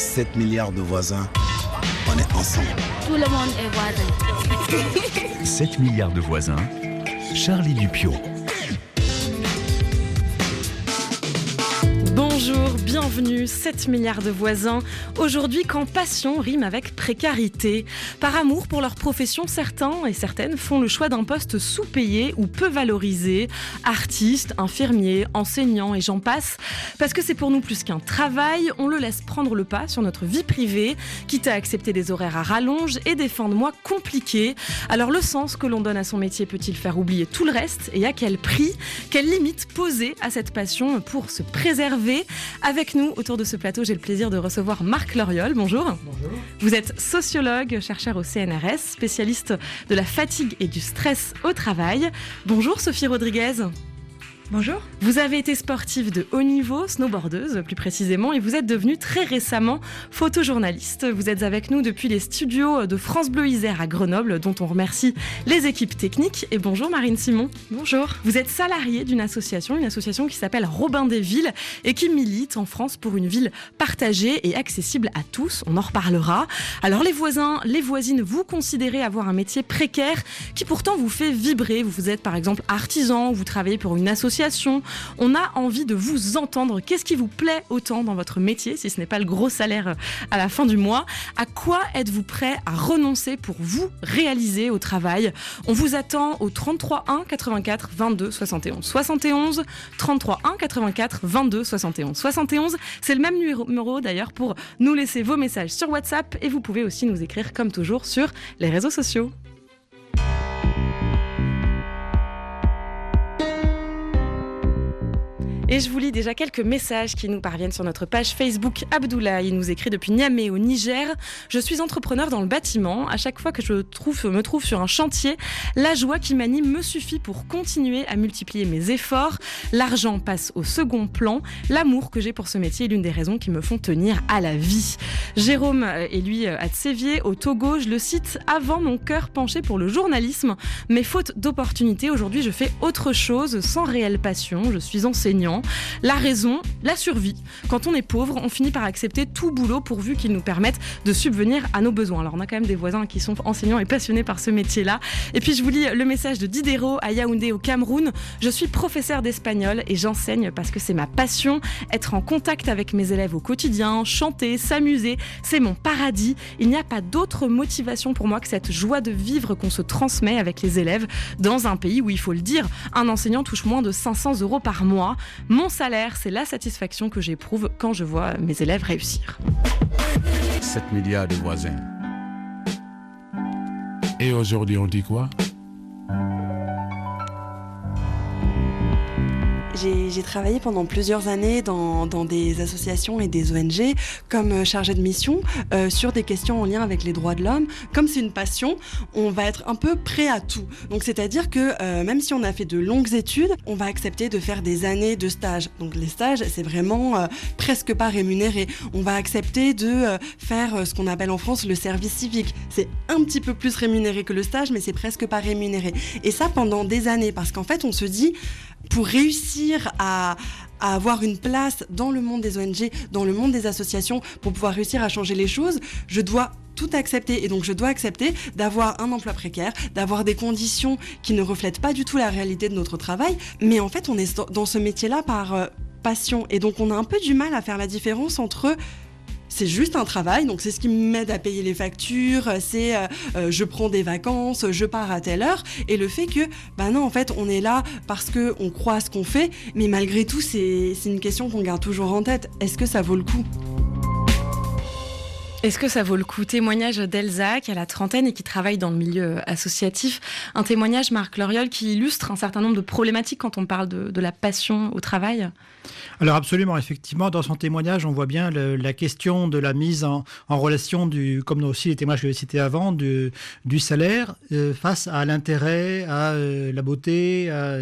7 milliards de voisins, on est ensemble. Tout le monde est voisin. 7 milliards de voisins, Charlie Dupio. Bienvenue, 7 milliards de voisins. Aujourd'hui, quand passion rime avec précarité. Par amour pour leur profession, certains et certaines font le choix d'un poste sous-payé ou peu valorisé. Artistes, infirmiers, enseignants et j'en passe. Parce que c'est pour nous plus qu'un travail, on le laisse prendre le pas sur notre vie privée, quitte à accepter des horaires à rallonge et des fins de mois compliquées. Alors le sens que l'on donne à son métier peut-il faire oublier tout le reste et à quel prix? Quelle limite poser à cette passion pour se préserver? Nous, autour de ce plateau, j'ai le plaisir de recevoir Marc Loriol. Bonjour. Bonjour. Vous êtes sociologue, chercheur au CNRS, spécialiste de la fatigue et du stress au travail. Bonjour Sophie Rodriguez. Bonjour. Vous avez été sportive de haut niveau, snowboardeuse plus précisément, et vous êtes devenue très récemment photojournaliste. Vous êtes avec nous depuis les studios de France Bleu Isère à Grenoble, dont on remercie les équipes techniques. Et bonjour Marine Simon. Bonjour. Vous êtes salariée d'une association, une association qui s'appelle Robin des Villes et qui milite en France pour une ville partagée et accessible à tous. On en reparlera. Alors les voisins, les voisines, vous considérez avoir un métier précaire qui pourtant vous fait vibrer. Vous êtes par exemple artisan, vous travaillez pour une association on a envie de vous entendre. Qu'est-ce qui vous plaît autant dans votre métier, si ce n'est pas le gros salaire à la fin du mois? À quoi êtes-vous prêt à renoncer pour vous réaliser au travail? On vous attend au 33 1 84 22 71 71 33 1 84 22 71 71. C'est le même numéro d'ailleurs pour nous laisser vos messages sur WhatsApp et vous pouvez aussi nous écrire comme toujours sur les réseaux sociaux. Et je vous lis déjà quelques messages qui nous parviennent sur notre page Facebook. Abdoulaye nous écrit depuis Niamey au Niger. Je suis entrepreneur dans le bâtiment. À chaque fois que je trouve, me trouve sur un chantier, la joie qui m'anime me suffit pour continuer à multiplier mes efforts. L'argent passe au second plan. L'amour que j'ai pour ce métier est l'une des raisons qui me font tenir à la vie. Jérôme est lui à Tsévier, au Togo. Je le cite avant mon cœur penché pour le journalisme. Mais faute d'opportunités, aujourd'hui je fais autre chose sans réelle passion. Je suis enseignant. La raison, la survie. Quand on est pauvre, on finit par accepter tout boulot pourvu qu'il nous permette de subvenir à nos besoins. Alors on a quand même des voisins qui sont enseignants et passionnés par ce métier-là. Et puis je vous lis le message de Didero à Yaoundé au Cameroun. Je suis professeur d'espagnol et j'enseigne parce que c'est ma passion. Être en contact avec mes élèves au quotidien, chanter, s'amuser, c'est mon paradis. Il n'y a pas d'autre motivation pour moi que cette joie de vivre qu'on se transmet avec les élèves dans un pays où il faut le dire, un enseignant touche moins de 500 euros par mois. Mon salaire, c'est la satisfaction que j'éprouve quand je vois mes élèves réussir. 7 milliards de voisins. Et aujourd'hui, on dit quoi? J'ai travaillé pendant plusieurs années dans, des associations et des ONG comme euh, chargée de mission euh, sur des questions en lien avec les droits de l'homme. Comme c'est une passion, on va être un peu prêt à tout. Donc c'est-à-dire que euh, même si on a fait de longues études, on va accepter de faire des années de stage. Donc les stages, c'est vraiment presque pas rémunéré. On va accepter de faire ce qu'on appelle en France le service civique. C'est un petit peu plus rémunéré que le stage, mais c'est presque pas rémunéré. Et ça pendant des années, parce qu'en fait on se dit pour réussir à, avoir une place dans le monde des ONG, dans le monde des associations, pour pouvoir réussir à changer les choses, je dois tout accepter. Et donc, je dois accepter d'avoir un emploi précaire, d'avoir des conditions qui ne reflètent pas du tout la réalité de notre travail. Mais en fait, on est dans ce métier-là par euh, passion. Et donc, on a un peu du mal à faire la différence entre c'est juste un travail, donc c'est ce qui m'aide à payer les factures, c'est euh, euh, je prends des vacances, je pars à telle heure, et le fait que, bah non, en fait, on est là parce que on croit à ce qu'on fait, mais malgré tout, c'est une question qu'on garde toujours en tête. Est-ce que ça vaut le coup? Est-ce que ça vaut le coup? Témoignage d'Elsa, qui a la trentaine et qui travaille dans le milieu associatif. Un témoignage, Marc Loriol, qui illustre un certain nombre de problématiques quand on parle de la passion au travail. Alors absolument, effectivement, dans son témoignage, on voit bien la question de la mise en, relation, du, comme aussi les témoignages que j'ai cités avant, du, salaire euh, face à l'intérêt, à euh, la beauté, à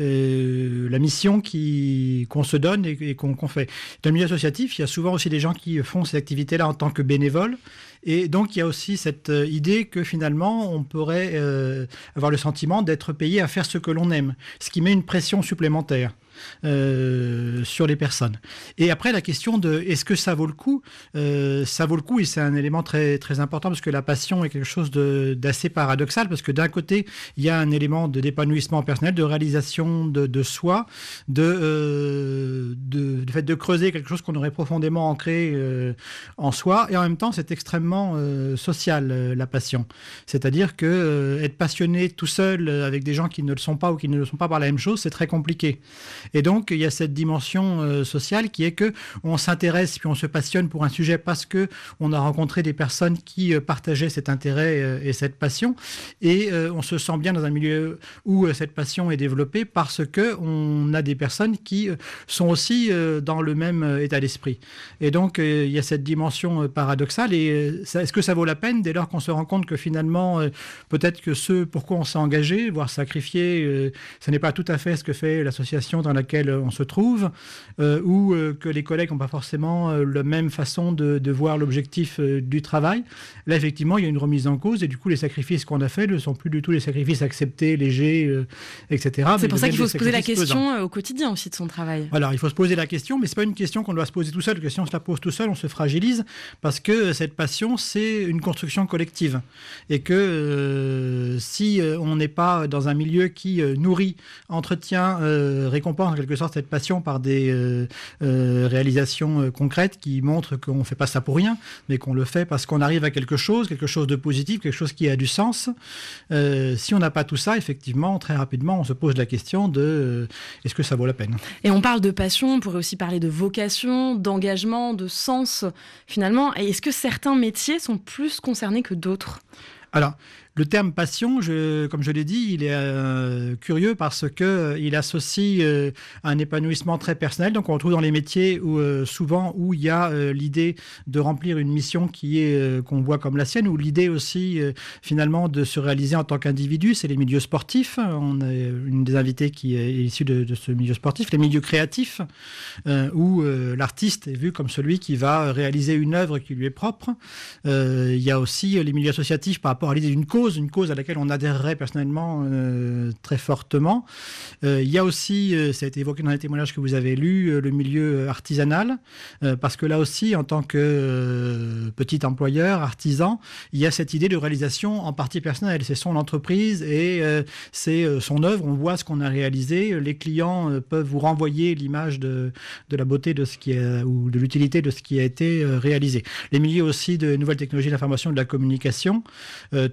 euh, la mission qu'on se donne et, qu'on fait. Dans le milieu associatif, il y a souvent aussi des gens qui font ces activités-là en tant que bénévoles. Et donc, il y a aussi cette idée que finalement, on pourrait avoir le sentiment d'être payé à faire ce que l'on aime, ce qui met une pression supplémentaire. sur les personnes. Et après, la question de est-ce que ça vaut le coup Ça vaut le coup et c'est un élément très, très important parce que la passion est quelque chose d'assez paradoxal parce que d'un côté, il y a un élément d'épanouissement personnel, de réalisation de, de soi, de, de, fait de creuser quelque chose qu'on aurait profondément ancré en soi et en même temps, c'est extrêmement social, la passion. C'est-à-dire que être passionné tout seul avec des gens qui ne le sont pas ou qui ne le sont pas par la même chose, c'est très compliqué. Et donc, il y a cette dimension euh, sociale qui est que on s'intéresse puis on se passionne pour un sujet parce que on a rencontré des personnes qui euh, partageaient cet intérêt euh, et cette passion, et on se sent bien dans un milieu où cette passion est développée parce que on a des personnes qui sont aussi dans le même état d'esprit. Et donc, il y a cette dimension paradoxale. Et est-ce que ça vaut la peine dès lors qu'on se rend compte que finalement, peut-être que ce pourquoi on s'est engagé, voire sacrifié, ce n'est pas tout à fait ce que fait l'association dans laquelle on se trouve, euh, ou euh, que les collègues n'ont pas forcément euh, la même façon de, voir l'objectif du travail? Là, effectivement, il y a une remise en cause, et du coup, les sacrifices qu'on a faits ne sont plus du tout les sacrifices acceptés, légers, etc. C'est pour ça qu'il faut se poser la question au quotidien aussi de son travail. Alors, il faut se poser la question, mais c'est pas une question qu'on doit se poser tout seul, que si on se la pose tout seul, on se fragilise, parce que cette passion, c'est une construction collective. Et que si on n'est pas dans un milieu qui nourrit, entretient, récompense en quelque sorte cette passion par des euh, euh, réalisations euh, concrètes qui montrent qu'on ne fait pas ça pour rien, mais qu'on le fait parce qu'on arrive à quelque chose, quelque chose de positif, quelque chose qui a du sens. si on n'a pas tout ça, effectivement, très rapidement, on se pose la question de est-ce que ça vaut la peine? Et on parle de passion, on pourrait aussi parler de vocation, d'engagement, de sens, finalement. Est-ce que certains métiers sont plus concernés que d'autres le terme passion, comme je l'ai dit, il est euh, curieux parce que euh, il associe euh, un épanouissement très personnel. Donc on retrouve dans les métiers où souvent où il y a l'idée de remplir une mission qui est qu'on voit comme la sienne, ou l'idée aussi finalement de se réaliser en tant qu'individu. C'est les milieux sportifs. On a une des invités qui est issue de ce milieu sportif, les milieux créatifs, où l'artiste est vu comme celui qui va réaliser une œuvre qui lui est propre. il y a aussi les milieux associatifs par rapport à l'idée d'une cause une cause à laquelle on adhérerait personnellement euh, très fortement. Euh, il y a aussi, euh, ça a été évoqué dans les témoignages que vous avez lus, le milieu artisanal, parce que là aussi, en tant que petit employeur, artisan, il y a cette idée de réalisation en partie personnelle. C'est son entreprise et c'est son œuvre. On voit ce qu'on a réalisé. Les clients peuvent vous renvoyer l'image de, de la beauté de ce qui ou de l'utilité de ce qui a été réalisé. Les milieux aussi de nouvelles technologies de l'information de la communication.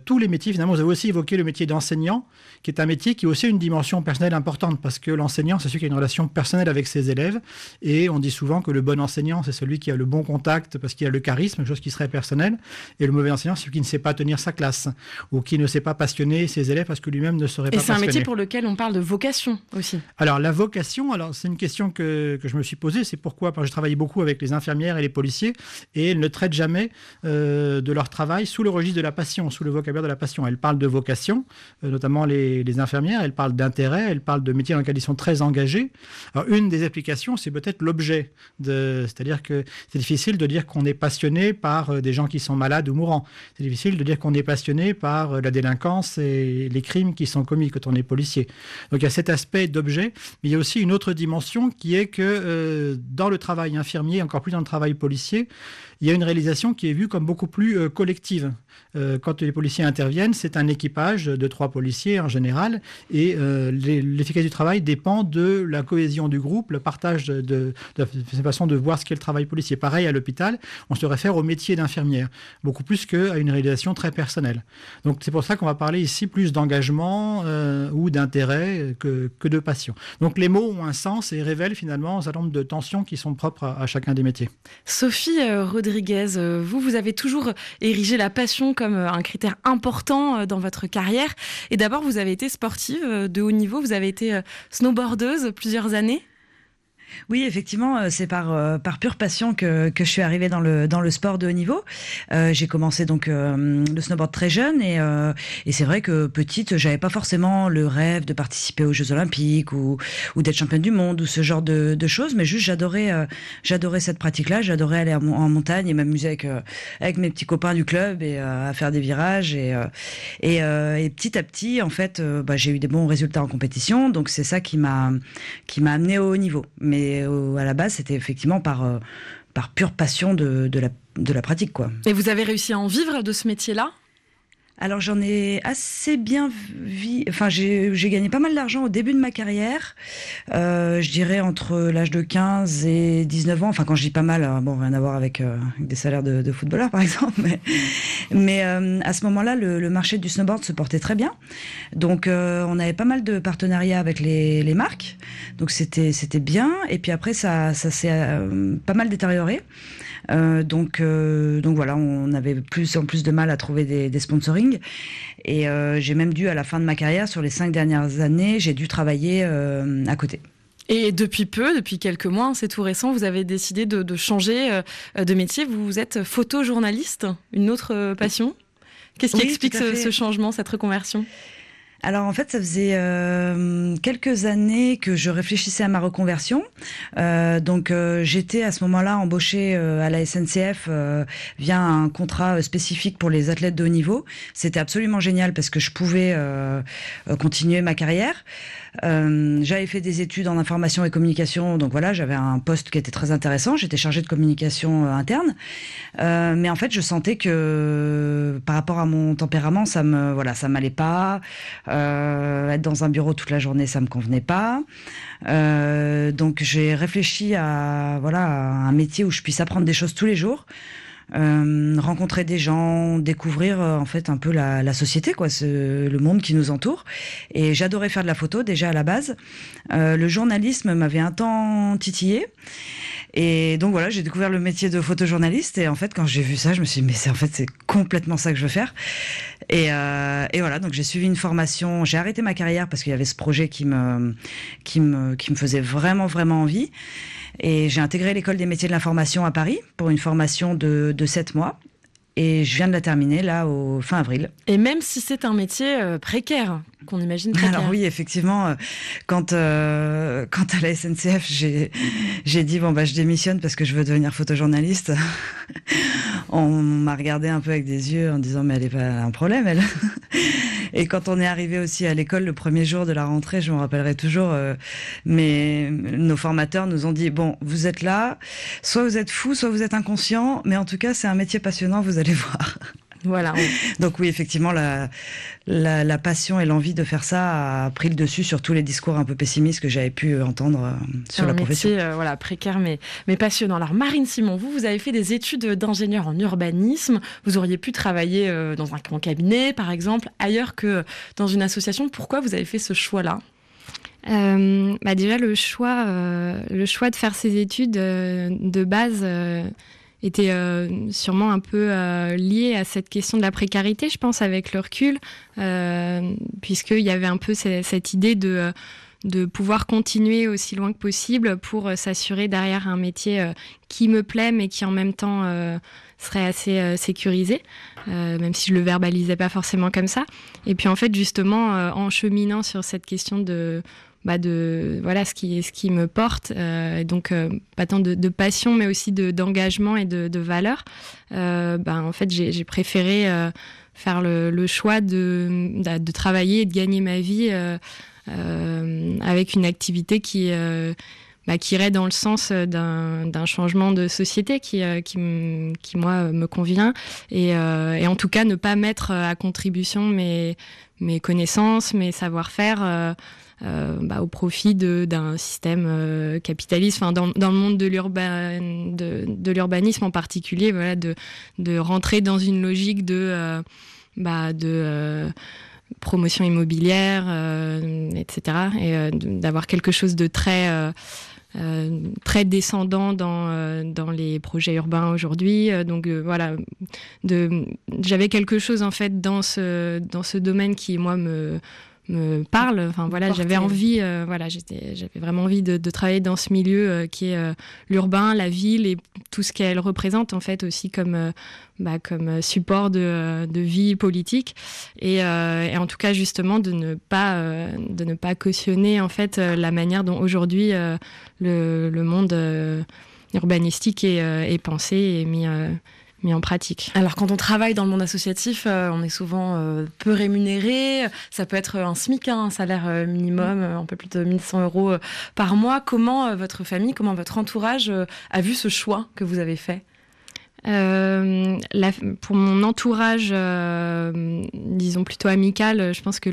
tous les métiers finalement, vous avez aussi évoqué le métier d'enseignant, qui est un métier qui a aussi une dimension personnelle importante, parce que l'enseignant, c'est celui qui a une relation personnelle avec ses élèves, et on dit souvent que le bon enseignant, c'est celui qui a le bon contact, parce qu'il a le charisme, quelque chose qui serait personnel, et le mauvais enseignant, c'est celui qui ne sait pas tenir sa classe, ou qui ne sait pas passionner ses élèves parce que lui-même ne serait pas passionné. Et c'est un métier pour lequel on parle de vocation aussi. Alors, la vocation, alors c'est une question que, que, je me suis posée, c'est pourquoi, parce que je travaille beaucoup avec les infirmières et les policiers, et elles ne traitent jamais euh, de leur travail sous le registre de la passion, sous le vocabulaire de la passion. Elle parle de vocation, euh, notamment les, infirmières. Elle parle d'intérêt. Elle parle de métiers dans lesquels ils sont très engagés. Alors, une des applications, c'est peut-être l'objet. C'est-à-dire que c'est difficile de dire qu'on est passionné par euh, des gens qui sont malades ou mourants. C'est difficile de dire qu'on est passionné par euh, la délinquance et les crimes qui sont commis quand on est policier. Donc, il y a cet aspect d'objet. Mais il y a aussi une autre dimension qui est que dans le travail infirmier, encore plus dans le travail policier, il y a une réalisation qui est vue comme beaucoup plus collective. Euh, quand les policiers interviennent, c'est un équipage de trois policiers en général, et euh, l'efficacité du travail dépend de la cohésion du groupe, le partage de, de, de, façon de voir ce qu'est le travail policier. Pareil à l'hôpital, on se réfère au métier d'infirmière, beaucoup plus qu'à une réalisation très personnelle. Donc c'est pour ça qu'on va parler ici plus d'engagement euh, ou d'intérêt que, que, de passion. Donc les mots ont un sens et révèlent finalement un certain nombre de tensions qui sont propres à, chacun des métiers. Sophie Rodriguez, vous, vous avez toujours érigé la passion comme euh, un critère important euh, dans votre carrière. Et d'abord, vous avez été sportive euh, de haut niveau, vous avez été snowboardeuse plusieurs années. Oui, effectivement, euh, c'est par euh, par pure passion que, que je suis arrivée dans le dans le sport de haut niveau. Euh, j'ai commencé donc euh, le snowboard très jeune et euh, et c'est vrai que petite, j'avais pas forcément le rêve de participer aux Jeux Olympiques ou ou d'être championne du monde ou ce genre de, de choses, mais juste j'adorais euh, j'adorais cette pratique-là, j'adorais aller en, montagne et m'amuser avec avec mes petits copains du club et à faire des virages et et, et petit à petit en fait, bah, j'ai eu des bons résultats en compétition, donc c'est ça qui m'a qui m'a amené au haut niveau. Mais euh, à la base, c'était effectivement par, euh, par pure passion de, de, la, de la pratique. Quoi. Et vous avez réussi à en vivre de ce métier-là? Alors j'en ai assez bien vu, enfin j'ai gagné pas mal d'argent au début de ma carrière, euh, je dirais entre l'âge de 15 et 19 ans, enfin quand je dis pas mal, euh, bon rien à voir avec, euh, avec des salaires de, de footballeurs par exemple, mais, mais euh, à ce moment-là le, le marché du snowboard se portait très bien, donc euh, on avait pas mal de partenariats avec les, les marques, donc c'était c'était bien, et puis après ça, ça s'est euh, pas mal détérioré. Euh, donc, euh, donc voilà, on avait plus en plus de mal à trouver des, des sponsorings. Et euh, j'ai même dû, à la fin de ma carrière, sur les cinq dernières années, j'ai dû travailler à côté. Et depuis peu, depuis quelques mois, c'est tout récent, vous avez décidé de, de changer de métier. Vous êtes photojournaliste, une autre passion? Qu'est-ce qui Oui, explique ce changement, cette reconversion? Alors en fait, ça faisait euh, quelques années que je réfléchissais à ma reconversion. Euh, donc euh, j'étais à ce moment-là embauchée euh, à la SNCF euh, via un contrat euh, spécifique pour les athlètes de haut niveau. C'était absolument génial parce que je pouvais continuer ma carrière. Euh, j'avais fait des études en information et communication, donc voilà, j'avais un poste qui était très intéressant. J'étais chargée de communication euh, interne, Euh, mais en fait, je sentais que par rapport à mon tempérament, ça me voilà, ça m'allait pas. Être dans un bureau toute la journée, ça me convenait pas. Donc j'ai réfléchi à voilà à un métier où je puisse apprendre des choses tous les jours. Euh, rencontrer des gens, découvrir euh, en fait un peu la, la société, quoi, ce, le monde qui nous entoure. Et j'adorais faire de la photo déjà à la base. Euh, le journalisme m'avait un temps titillé. Et donc voilà, j'ai découvert le métier de photojournaliste. Et en fait, quand j'ai vu ça, je me suis dit, mais c'est en fait c'est complètement ça que je veux faire. Et, euh, et voilà, donc j'ai suivi une formation. J'ai arrêté ma carrière parce qu'il y avait ce projet qui me qui me qui me faisait vraiment vraiment envie. Et j'ai intégré l'école des métiers de l'information à Paris pour une formation de, de 7 mois. Et je viens de la terminer là au fin avril. Et même si c'est un métier euh, précaire, qu'on imagine précaire. Alors oui, effectivement, euh, quand euh, quand à la SNCF, j'ai j'ai dit bon bah je démissionne parce que je veux devenir photojournaliste. on m'a regardé un peu avec des yeux en disant mais elle est pas un problème elle. Et quand on est arrivé aussi à l'école le premier jour de la rentrée, je me rappellerai toujours, euh, mais nos formateurs nous ont dit bon vous êtes là, soit vous êtes fou, soit vous êtes inconscient, mais en tout cas c'est un métier passionnant, vous allez voir. Voilà. Donc oui, effectivement, la, la, la passion et l'envie de faire ça a pris le dessus sur tous les discours un peu pessimistes que j'avais pu entendre euh, sur un la profession. euh, voilà, précaire mais, mais passionnant. Alors Marine Simon, vous, vous avez fait des études d'ingénieur en urbanisme. Vous auriez pu travailler euh, dans un grand cabinet, par exemple, ailleurs que dans une association. Pourquoi vous avez fait ce choix-là? Euh, bah déjà le choix, euh, le choix de faire ces études euh, de base euh, était euh, sûrement un peu euh, lié à cette question de la précarité, je pense, avec le recul, euh, puisqu'il y avait un peu ce- cette idée de euh, de pouvoir continuer aussi loin que possible pour euh, s'assurer derrière un métier qui me plaît mais qui en même temps serait assez sécurisé, même si je le verbalisais pas forcément comme ça. Et puis en fait justement en cheminant sur cette question de bah de voilà ce qui ce qui me porte euh, donc euh, pas tant de, passion mais aussi de d'engagement et de, de valeur. Euh, bah, en fait j'ai préféré faire le, le choix de, de de travailler et de gagner ma vie avec une activité qui bah, qui irait dans le sens d'un d'un changement de société qui euh, qui, moi me convient et, euh, et en tout cas ne pas mettre à contribution mes mes connaissances mes savoir-faire euh, euh, bah, au profit d'un système euh, capitaliste. Enfin, dans, le monde de l'urban, de, de l'urbanisme en particulier, voilà, de, de rentrer dans une logique de, euh, bah, de euh, promotion immobilière, euh, etc. Et euh, d'avoir quelque chose de très euh, euh, très descendant dans, euh, dans les projets urbains aujourd'hui. Euh, donc euh, voilà, j'avais quelque chose en fait dans ce, dans ce domaine qui moi me me parle. Enfin voilà, j'avais envie, voilà, j'étais, j'avais vraiment envie de, de, travailler dans ce milieu qui est l'urbain, la ville et tout ce qu'elle représente en fait aussi comme bah, comme support de, de vie politique et, et, en tout cas justement de ne pas de ne pas cautionner en fait la manière dont aujourd'hui le, le, monde urbanistique est, est pensé et mis mis en pratique. Alors quand on travaille dans le monde associatif, euh, on est souvent euh, peu rémunéré. Ça peut être un SMIC, hein, un salaire euh, minimum, un peu plus de 1100 euros par mois. Comment votre famille, comment votre entourage a vu ce choix que vous avez fait? La, pour mon entourage, disons plutôt amical, je pense que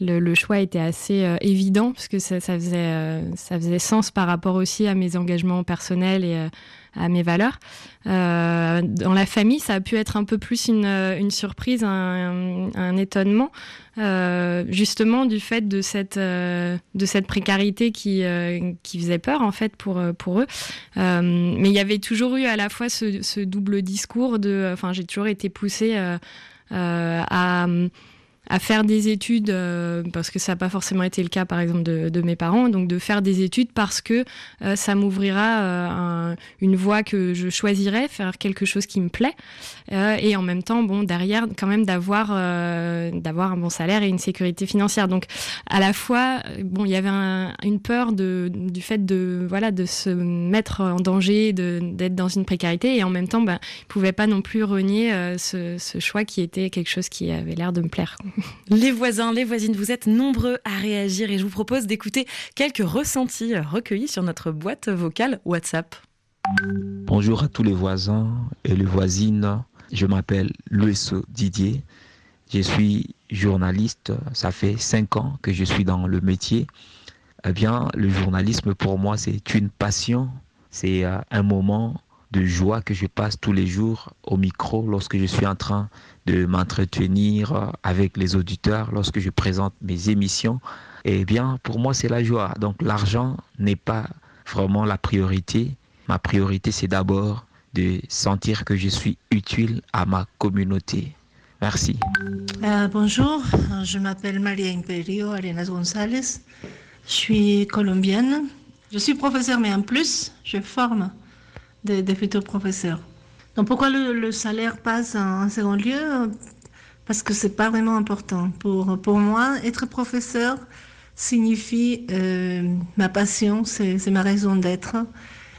le, choix était assez évident parce que ça, faisait, ça faisait sens par rapport aussi à mes engagements personnels et à mes valeurs. Euh, dans la famille, ça a pu être un peu plus une, surprise, un, étonnement, euh, justement du fait de cette, euh, de cette précarité qui, euh, qui faisait peur en fait pour, pour eux. Euh, mais il y avait toujours eu à la fois ce, ce double discours de, enfin j'ai toujours été poussée à à faire des études, euh, parce que ça n'a pas forcément été le cas par exemple de, de, mes parents, donc de faire des études parce que euh, ça m'ouvrira euh, un, une voie que je choisirais, faire quelque chose qui me plaît, et en même temps, bon, derrière, quand même d'avoir d'avoir un bon salaire et une sécurité financière. Donc à la fois, bon, il y avait un, une peur de, du fait de voilà de se mettre en danger, d'être dans une précarité, et en même temps, ben, ils pouvaient pas non plus renier ce, ce choix qui était quelque chose qui avait l'air de me plaire. Les voisins, les voisines, vous êtes nombreux à réagir et je vous propose d'écouter quelques ressentis recueillis sur notre boîte vocale WhatsApp. Bonjour à tous les voisins et les voisines. Je m'appelle Louis Didier. Je suis journaliste. Ça fait cinq ans que je suis dans le métier. Eh bien, le journalisme pour moi, c'est une passion. C'est euh, un moment de joie que je passe tous les jours au micro lorsque je suis en train de m'entretenir avec les auditeurs, lorsque je présente mes émissions. Eh bien, pour moi, c'est la joie. Donc, l'argent n'est pas vraiment la priorité. Ma priorité, c'est d'abord de sentir que je suis utile à ma communauté. Merci. Euh, bonjour, je m'appelle Maria Imperio Arenas González. Je suis colombienne. Je suis professeur, mais en plus, je forme des, futurs professeurs. Donc pourquoi le, salaire passe en, second lieu? Parce que c'est pas vraiment important. Pour, pour moi, être professeur signifie euh, ma passion, c'est ma raison d'être.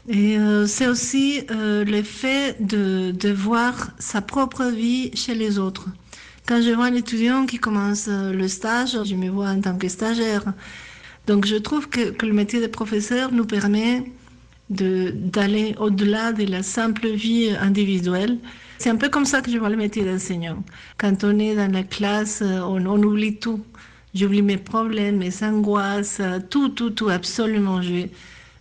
Et euh, c'est aussi euh, le fait de, de, voir sa propre vie chez les autres. Quand je vois un étudiant qui commence le stage, je me vois en tant que stagiaire. Donc je trouve que, que le métier de professeur nous permet d'aller au-delà de la simple vie individuelle. C'est un peu comme ça que je vois le métier d'enseignant. Quand on est dans la classe, on, on oublie tout. J'oublie mes problèmes, mes angoisses, tout, tout, tout, absolument. Je,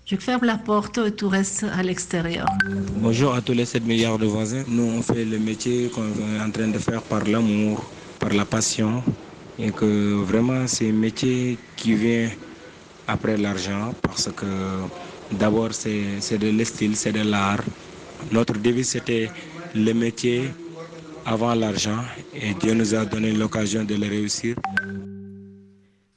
je ferme la porte et tout reste à l'extérieur. Bonjour à tous les 7 milliards de voisins. Nous, on fait le métier qu'on est en train de faire par l'amour, par la passion. Et que vraiment, c'est un métier qui vient après l'argent parce que D'abord, c'est de l'estyle, c'est de l'art. Notre devise, c'était le métier avant l'argent et Dieu nous a donné l'occasion de le réussir.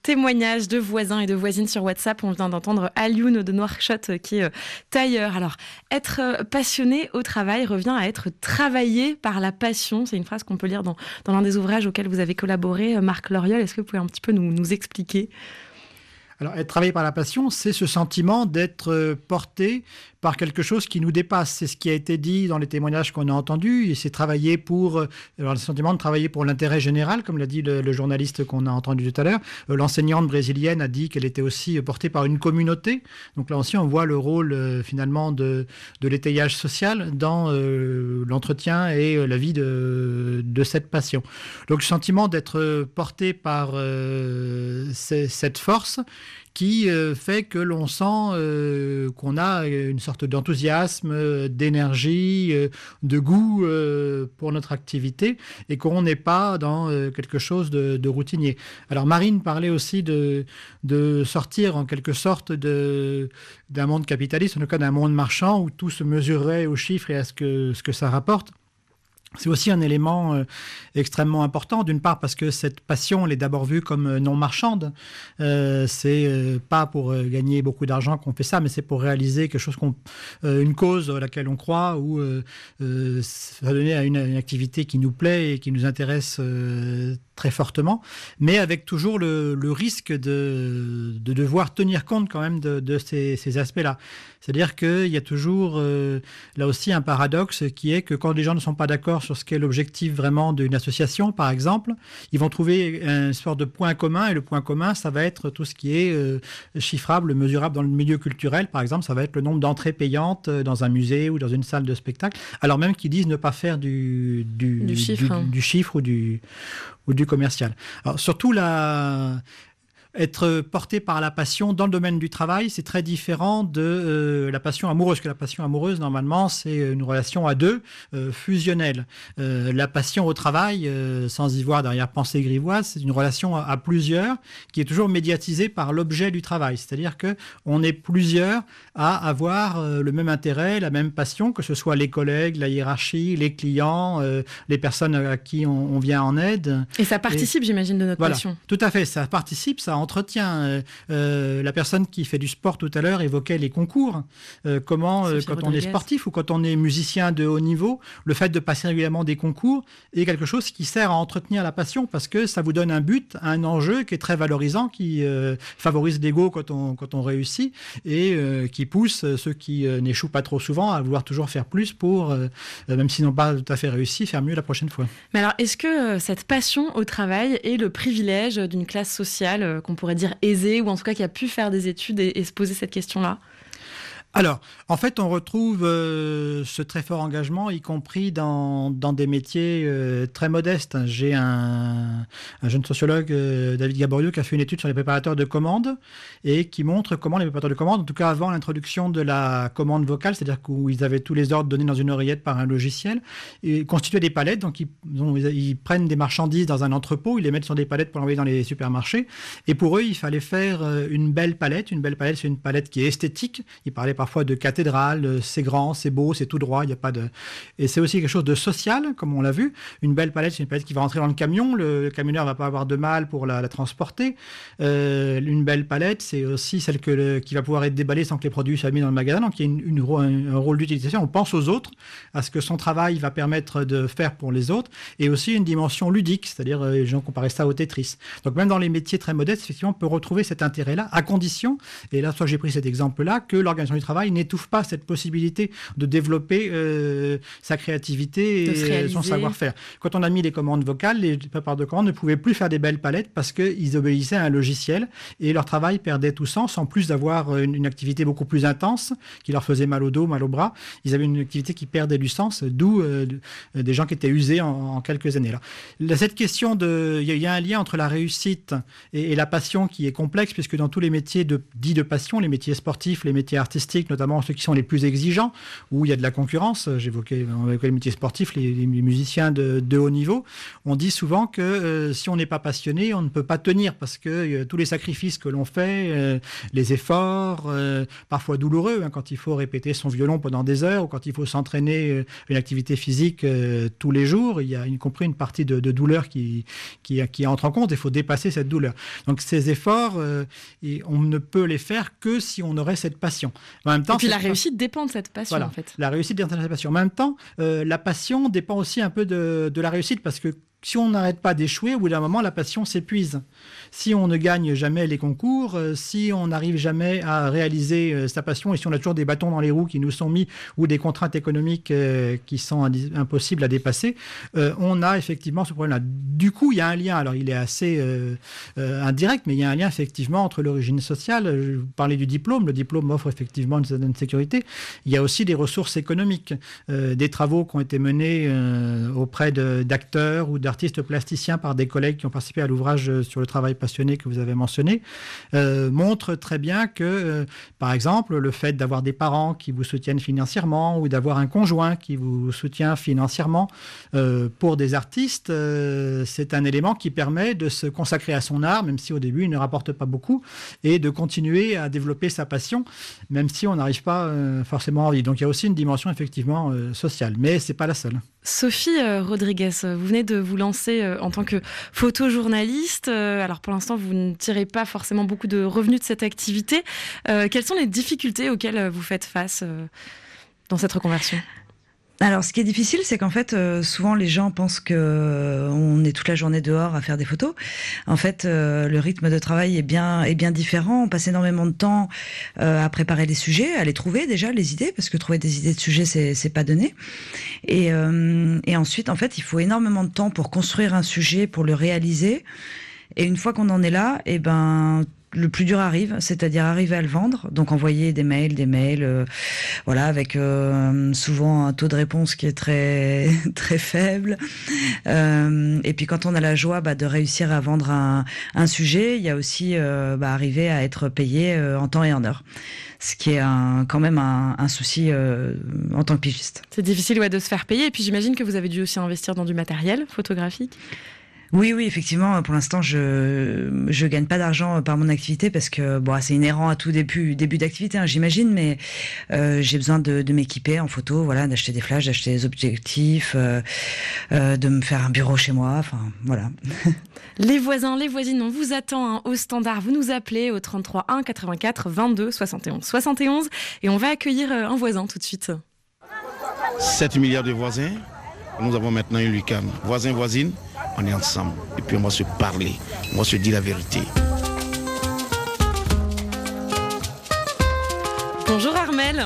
Témoignage de voisins et de voisines sur WhatsApp. On vient d'entendre Alioun de Noirchot euh, qui est euh, tailleur. Alors, être euh, passionné au travail revient à être travaillé par la passion. C'est une phrase qu'on peut lire dans, dans l'un des ouvrages auxquels vous avez collaboré. Marc Loriol, est-ce que vous pouvez un petit peu nous, nous expliquer? Alors, être travaillé par la passion, c'est ce sentiment d'être euh, porté par quelque chose qui nous dépasse. C'est ce qui a été dit dans les témoignages qu'on a entendus. C'est travailler pour, euh, alors le sentiment de travailler pour l'intérêt général, comme l'a dit le, journaliste qu'on a entendu tout à l'heure. Euh, l'enseignante brésilienne a dit qu'elle était aussi portée par une communauté. Donc là aussi, on voit le rôle euh, finalement de, de l'étayage social dans l'entretien et la vie de, de cette passion. Donc le sentiment d'être porté par cette force qui euh, fait que l'on sent euh, qu'on a une sorte d'enthousiasme, euh, d'énergie, de goût pour notre activité et qu'on n'est pas dans quelque chose de, routinier. Alors Marine parlait aussi de, de sortir en quelque sorte d'un monde capitaliste, en tout cas d'un monde marchand où tout se mesurerait aux chiffres et à ce que, ce que ça rapporte. C'est aussi un élément euh, extrêmement important, d'une part parce que cette passion, elle est d'abord vue comme euh, non marchande. Euh, c'est euh, pas pour euh, gagner beaucoup d'argent qu'on fait ça, mais c'est pour réaliser quelque chose qu'on, une cause à laquelle on croit ou va donner à une, une activité qui nous plaît et qui nous intéresse très fortement, mais avec toujours le, le risque de, de, devoir tenir compte quand même de, de ces, ces aspects-là. C'est-à-dire qu'il y a toujours euh, là aussi un paradoxe qui est que quand les gens ne sont pas d'accord sur ce qu'est l'objectif vraiment d'une association, par exemple, ils vont trouver un sorte de point commun et le point commun, ça va être tout ce qui est euh, chiffrable, mesurable dans le milieu culturel, par exemple, ça va être le nombre d'entrées payantes euh, dans un musée ou dans une salle de spectacle, alors même qu'ils disent ne pas faire du, du, Du chiffre, hein. du chiffre ou du, ou du commercial. Surtout la être porté par la passion dans le domaine du travail, c'est très différent de euh, la passion amoureuse. Que la passion amoureuse, normalement, c'est une relation à deux, euh, fusionnelle. Euh, la passion au travail, sans y voir derrière pensée grivoise, c'est une relation à, à plusieurs qui est toujours médiatisée par l'objet du travail. C'est-à-dire que on est plusieurs à avoir le même intérêt, la même passion, que ce soit les collègues, la hiérarchie, les clients, les personnes à qui on, on vient en aide. Et ça participe, j'imagine, de notre Voilà, passion. tout à fait, ça participe, ça entretient. Euh, euh, la personne qui fait du sport tout à l'heure évoquait les concours. Euh, comment, euh, quand on est sportif ou quand on est musicien de haut niveau, le fait de passer régulièrement des concours est quelque chose qui sert à entretenir la passion parce que ça vous donne un but, un enjeu qui est très valorisant, qui favorise l'ego quand on, quand on réussit et qui pousse ceux qui n'échouent pas trop souvent à vouloir toujours faire plus pour, même s'ils n'ont pas tout à fait réussi, faire mieux la prochaine fois. Mais alors, est-ce que cette passion au travail est le privilège d'une classe sociale qu'on pourrait dire aisée, ou en tout cas qui a pu faire des études et se poser cette question-là Alors, en fait, on retrouve euh, ce très fort engagement, y compris dans, dans des métiers euh, très modestes. J'ai un, un jeune sociologue, euh, David Gaborio, qui a fait une étude sur les préparateurs de commandes et qui montre comment les préparateurs de commandes, en tout cas avant l'introduction de la commande vocale, c'est-à-dire qu'ils avaient tous les ordres donnés dans une oreillette par un logiciel, constituaient des palettes. Donc, ils, ils prennent des marchandises dans un entrepôt, ils les mettent sur des palettes pour l'envoyer dans les supermarchés. Et pour eux, il fallait faire une belle palette. Une belle palette, c'est une palette qui est esthétique. Ils parlaient parfois de cathédrale, euh, c'est grand, c'est beau, c'est tout droit, il n'y a pas de... Et c'est aussi quelque chose de social, comme on l'a vu. Une belle palette, c'est une palette qui va rentrer dans le camion. Le, camionneur va pas avoir de mal pour la, transporter. Euh, une belle palette, c'est aussi celle que qui va pouvoir être déballée sans que les produits soient mis dans le magasin. Donc il y a une, un rôle d'utilisation. On pense aux autres, à ce que son travail va permettre de faire pour les autres, et aussi une dimension ludique, c'est-à-dire euh, les gens comparaient ça au Tetris. Donc même dans les métiers très modestes, effectivement, on peut retrouver cet intérêt-là, à condition, et là, soit j'ai pris cet exemple-là, que l'organisation du travail n'étouffe pas cette possibilité de développer euh, sa créativité et réaliser. son savoir-faire. Quand on a mis les commandes vocales, les préparateurs de commandes ne pouvaient plus faire des belles palettes parce qu'ils obéissaient à un logiciel et leur travail perdait tout sens, en plus d'avoir euh, une, une activité beaucoup plus intense qui leur faisait mal au dos, mal au bras. Ils avaient une activité qui perdait du sens, d'où euh, de- euh, des gens qui étaient usés en, en quelques années. Là. Cette question de, il y, a- il y a un lien entre la réussite et, et la passion qui est complexe, puisque dans tous les métiers de, dits de passion, les métiers sportifs, les métiers artistiques, notamment ceux qui sont les plus exigeants, où il y a de la concurrence, j'évoquais les métiers sportifs, les, musiciens de, haut niveau, on dit souvent que euh, si on n'est pas passionné, on ne peut pas tenir, parce que euh, tous les sacrifices que l'on fait, euh, les efforts, parfois douloureux, hein, quand il faut répéter son violon pendant des heures, ou quand il faut s'entraîner une activité physique tous les jours, il y a y compris une partie de, douleur qui, entre en compte, il faut dépasser cette douleur. Donc ces efforts, on ne peut les faire que si on aurait cette passion. En même temps, Et puis la cette- réussite dépend de cette passion, voilà. en fait. La réussite dépend de la passion. En même temps, euh, la passion dépend aussi un peu de, de la réussite parce que si on n'arrête pas d'échouer, au bout d'un moment, la passion s'épuise. Si on ne gagne jamais les concours, euh, si on n'arrive jamais à réaliser euh, sa passion et si on a toujours des bâtons dans les roues qui nous sont mis ou des contraintes économiques euh, qui sont impossibles à dépasser, on a effectivement ce problème-là. Du coup, il y a un lien. Alors, il est assez indirect, mais il y a un lien effectivement entre l'origine sociale. Je vous parlais du diplôme. Le diplôme offre effectivement une certaine sécurité. Il y a aussi des ressources économiques, des travaux qui ont été menés auprès d'acteurs ou d'artistes plasticiens par des collègues qui ont participé à l'ouvrage sur le travail passionné que vous avez mentionné, montre très bien que, par exemple, le fait d'avoir des parents qui vous soutiennent financièrement ou d'avoir un conjoint qui vous soutient financièrement, pour des artistes, c'est un élément qui permet de se consacrer à son art, même si au début il ne rapporte pas beaucoup, et de continuer à développer sa passion, même si on n'arrive pas forcément à vivre. Donc il y a aussi une dimension effectivement sociale, mais c'est pas la seule. Sophie euh, Rodriguez, vous venez de vous lancer euh, en tant que photojournaliste. Euh, alors pour l'instant, vous ne tirez pas forcément beaucoup de revenus de cette activité. quelles sont les difficultés auxquelles vous faites face dans cette reconversion? Alors, ce qui est difficile, c'est qu'en fait, euh, souvent les gens pensent que euh, on est toute la journée dehors à faire des photos. En fait, euh, le rythme de travail est bien est bien différent. On passe énormément de temps à préparer les sujets, à les trouver déjà les idées, parce que trouver des idées de sujets c'est c'est pas donné. Et et ensuite, en fait, il faut énormément de temps pour construire un sujet, pour le réaliser. Et une fois qu'on en est là, eh ben le plus dur arrive, c'est-à-dire arriver à le vendre, donc envoyer des mails, des mails, euh, voilà, avec euh, souvent un taux de réponse qui est très très faible. Euh, et puis quand on a la joie bah, de réussir à vendre un, sujet, il y a aussi bah, arriver à être payé en temps et en heure, ce qui est quand même un, un souci en tant que pigiste. C'est difficile ouais, de se faire payer, et puis j'imagine que vous avez dû aussi investir dans du matériel photographique. Oui, oui, effectivement. Pour l'instant, je je gagne pas d'argent par mon activité parce que bon, c'est inhérent à tout début début d'activité, hein, j'imagine. Mais euh, j'ai besoin de, de m'équiper en photo, voilà, d'acheter des flashs, d'acheter des objectifs, euh, euh, de me faire un bureau chez moi. Enfin, voilà. Les voisins, les voisines, on vous attend hein, au standard. Vous nous appelez au 33 1 84 22 71 71 et on va accueillir un voisin tout de suite. 7 milliards de voisins. Nous avons maintenant une lucane. Voisins, voisines on est ensemble. Et puis on va se parler, on va se dire la vérité. Bonjour Armel.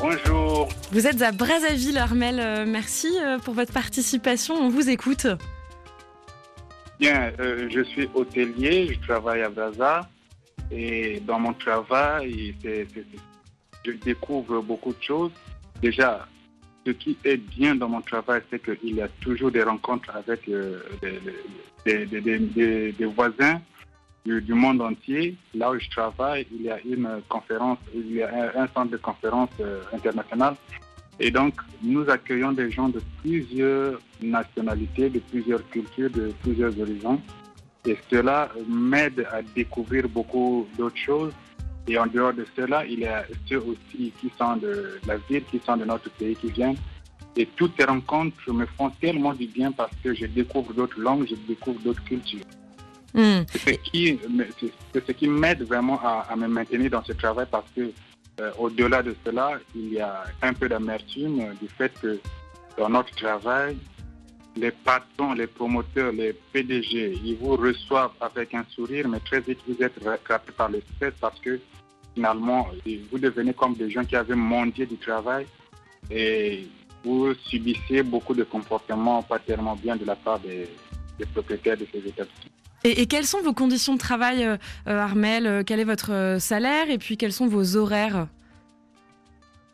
Bonjour. Vous êtes à Brazzaville, Armel. Euh, merci euh, pour votre participation. On vous écoute. Bien, euh, je suis hôtelier, je travaille à Brazza. Et dans mon travail, je découvre beaucoup de choses. Déjà, ce qui est bien dans mon travail, c'est qu'il y a toujours des rencontres avec euh, des, voisins du, monde entier. Là où je travaille, il y a une conférence, il y a un, centre de conférence euh, international. Et donc, nous accueillons des gens de plusieurs nationalités, de plusieurs cultures, de plusieurs horizons. Et cela m'aide à découvrir beaucoup d'autres choses. Et en dehors de cela, il y a ceux aussi qui sont de la ville, qui sont de notre pays, qui viennent. Et toutes ces rencontres me font tellement du bien parce que je découvre d'autres langues, je découvre d'autres cultures. Hmm. C'est ce qui, m'aide vraiment à, me maintenir dans ce travail parce que euh, au-delà de cela, il y a un peu d'amertume du fait que dans notre travail, les patrons, les promoteurs, les PDG, ils vous reçoivent avec un sourire, mais très vite vous êtes rattrapé par le stress parce que finalement, vous devenez comme des gens qui avaient mendié du travail et vous subissez beaucoup de comportements pas tellement bien de la part des, propriétaires de ces établissements. Et, quelles sont vos conditions de travail, euh, euh, Armel? Euh, Quel est votre salaire? Et puis quels sont vos horaires?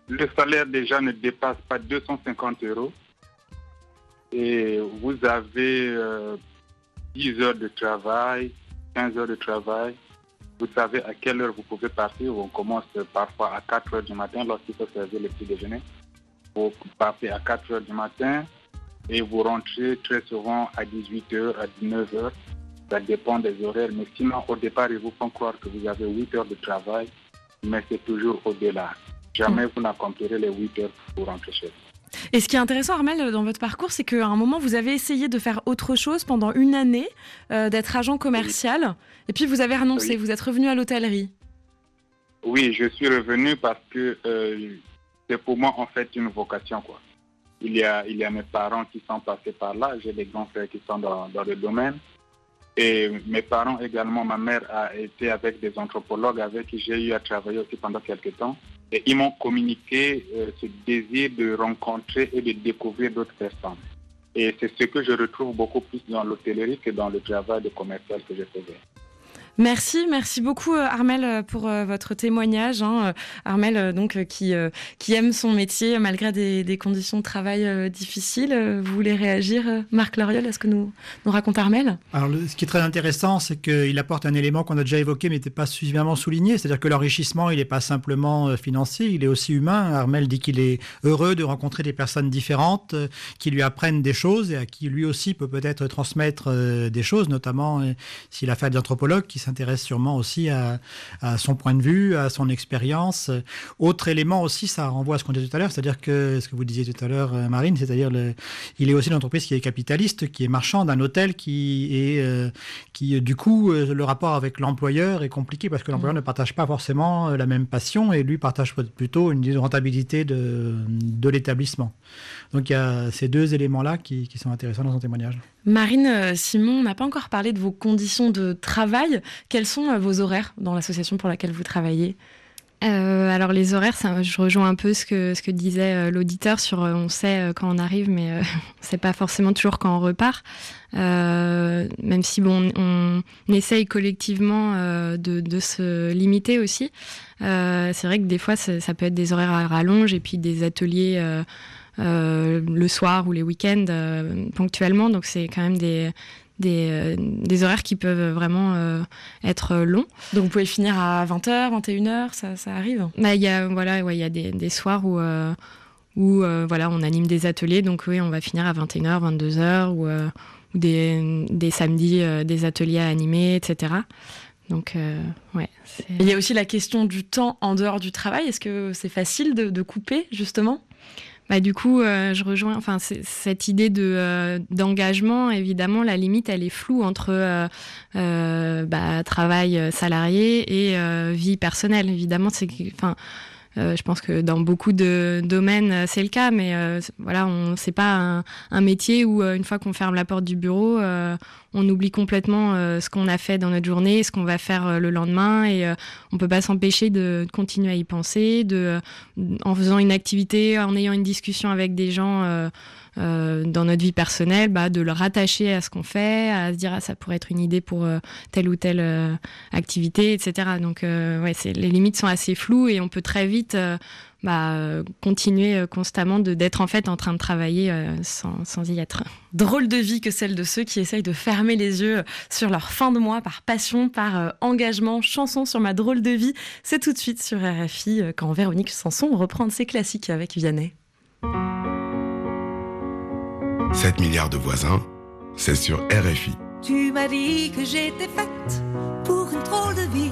Le salaire déjà ne dépasse pas 250 euros. Et vous avez 10 heures de travail, 15 heures de travail. Vous savez à quelle heure vous pouvez partir. On commence parfois à 4 heures du matin lorsqu'il faut servir le petit déjeuner. Vous partez à 4 heures du matin et vous rentrez très souvent à 18 heures, à 19 heures. Ça dépend des horaires. Mais sinon, au départ, ils vous font croire que vous avez 8 heures de travail, mais c'est toujours au-delà. Jamais vous n'accomplirez les 8 heures pour rentrer chez vous. Et ce qui est intéressant, Armel, dans votre parcours, c'est qu'à un moment, vous avez essayé de faire autre chose pendant une année, euh, d'être agent commercial, et puis vous avez renoncé, vous êtes revenu à l'hôtellerie. Oui, je suis revenu parce que euh, c'est pour moi en fait une vocation. Quoi. Il, y a, il y a mes parents qui sont passés par là, j'ai des grands frères qui sont dans, dans le domaine. Et mes parents également, ma mère a été avec des anthropologues avec qui j'ai eu à travailler aussi pendant quelques temps. Ils m'ont communiqué euh, ce désir de rencontrer et de découvrir d'autres personnes. Et c'est ce que je retrouve beaucoup plus dans l'hôtellerie que dans le travail de commercial que je faisais. Merci, merci beaucoup euh, Armel euh, pour euh, votre témoignage. Hein. Armel, donc qui qui aime son métier malgré des, des conditions de travail difficiles. Vous voulez réagir, Marc Loriol, à ce que nous nous raconte Armel? Alors, ce qui est très intéressant, c'est qu'il apporte un élément qu'on a déjà évoqué, mais n'était pas suffisamment souligné. C'est-à-dire que l'enrichissement, il n'est pas simplement financier, il est aussi humain. Armel dit qu'il est heureux de rencontrer des personnes différentes qui lui apprennent des choses et à qui lui aussi peut peut-être transmettre des choses, notamment s'il a fait des anthropologues qui s'intéresse sûrement aussi à, son point de vue, à son expérience. Autre élément aussi, ça renvoie à ce qu'on disait tout à l'heure, c'est-à-dire que ce que vous disiez tout à l'heure, euh, Marine, c'est-à-dire il est aussi une entreprise qui est capitaliste, qui est marchand d'un hôtel qui est euh, qui du coup euh, le rapport avec l'employeur est compliqué parce que l'employeur mmh. ne partage pas forcément la même passion et lui partage plutôt une rentabilité de, de l'établissement. Donc il y a ces deux éléments-là qui, qui sont intéressants dans son témoignage. Marine Simon, on n'a pas encore parlé de vos conditions de travail. Quels sont euh, vos horaires dans l'association pour laquelle vous travaillez? Euh, alors les horaires, ça, je rejoins un peu ce que, disait euh, l'auditeur sur on sait quand on arrive, mais on ne sait pas forcément toujours quand on repart. même si on, essaye collectivement de, de, se limiter aussi. c'est vrai que des fois, ça, peut être des horaires à rallonge et puis des ateliers. Le soir ou les week-ends ponctuellement. Donc c'est quand même des, des, euh, des, horaires qui peuvent vraiment euh, être longs. Donc vous pouvez finir à 20h, 21h, ça, ça arrive? Bah, Il y a, voilà, ouais, y a des, des soirs où, euh, où voilà, on anime des ateliers, donc oui, on va finir à 21h, 22h, ou, ou des, des, samedis, des ateliers à animer, etc. Donc, ouais. Il y a aussi la question du temps en dehors du travail. Est-ce que c'est facile de, de couper, justement? Bah, du coup, euh, je rejoins enfin, cette idée euh, d'engagement. Évidemment, la limite, elle est floue entre euh, bah, travail salarié et vie personnelle. Évidemment, c'est, enfin, je pense que dans beaucoup de domaines, c'est le cas, mais voilà, on c'est pas un, un, métier où une fois qu'on ferme la porte du bureau, on oublie complètement ce qu'on a fait dans notre journée, ce qu'on va faire le lendemain, et on peut pas s'empêcher de, continuer à y penser, en faisant une activité, en ayant une discussion avec des gens. Euh, dans notre vie personnelle, bah, de le rattacher à ce qu'on fait, à se dire ah, ça pourrait être une idée pour euh, telle ou telle euh, activité, etc. Donc ouais, les limites sont assez floues et on peut très vite bah, continuer constamment d'être en fait en train de travailler sans, sans, y être. Drôle de vie que celle de ceux qui essayent de fermer les yeux sur leur fin de mois par passion, par engagement. Chanson sur ma drôle de vie, c'est tout de suite sur RFI quand Véronique Sanson reprend ses classiques avec Vianney. 7 milliards de voisins, c'est sur RFI. Tu m'as dit que j'étais faite pour une drôle de vie.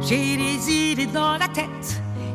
J'ai des idées dans la tête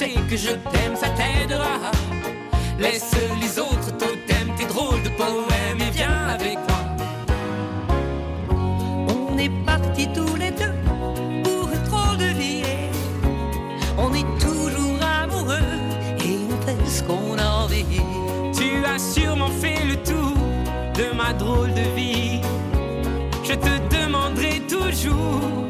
sais que je t'aime, ça t'aidera. Laisse les autres totems, tes drôles de poèmes et viens avec moi. On est partis tous les deux pour drôle de vie. On est toujours amoureux et on fait ce qu'on a envie sûrement fait le tour de ma drôle de vie. Je te demanderai toujours.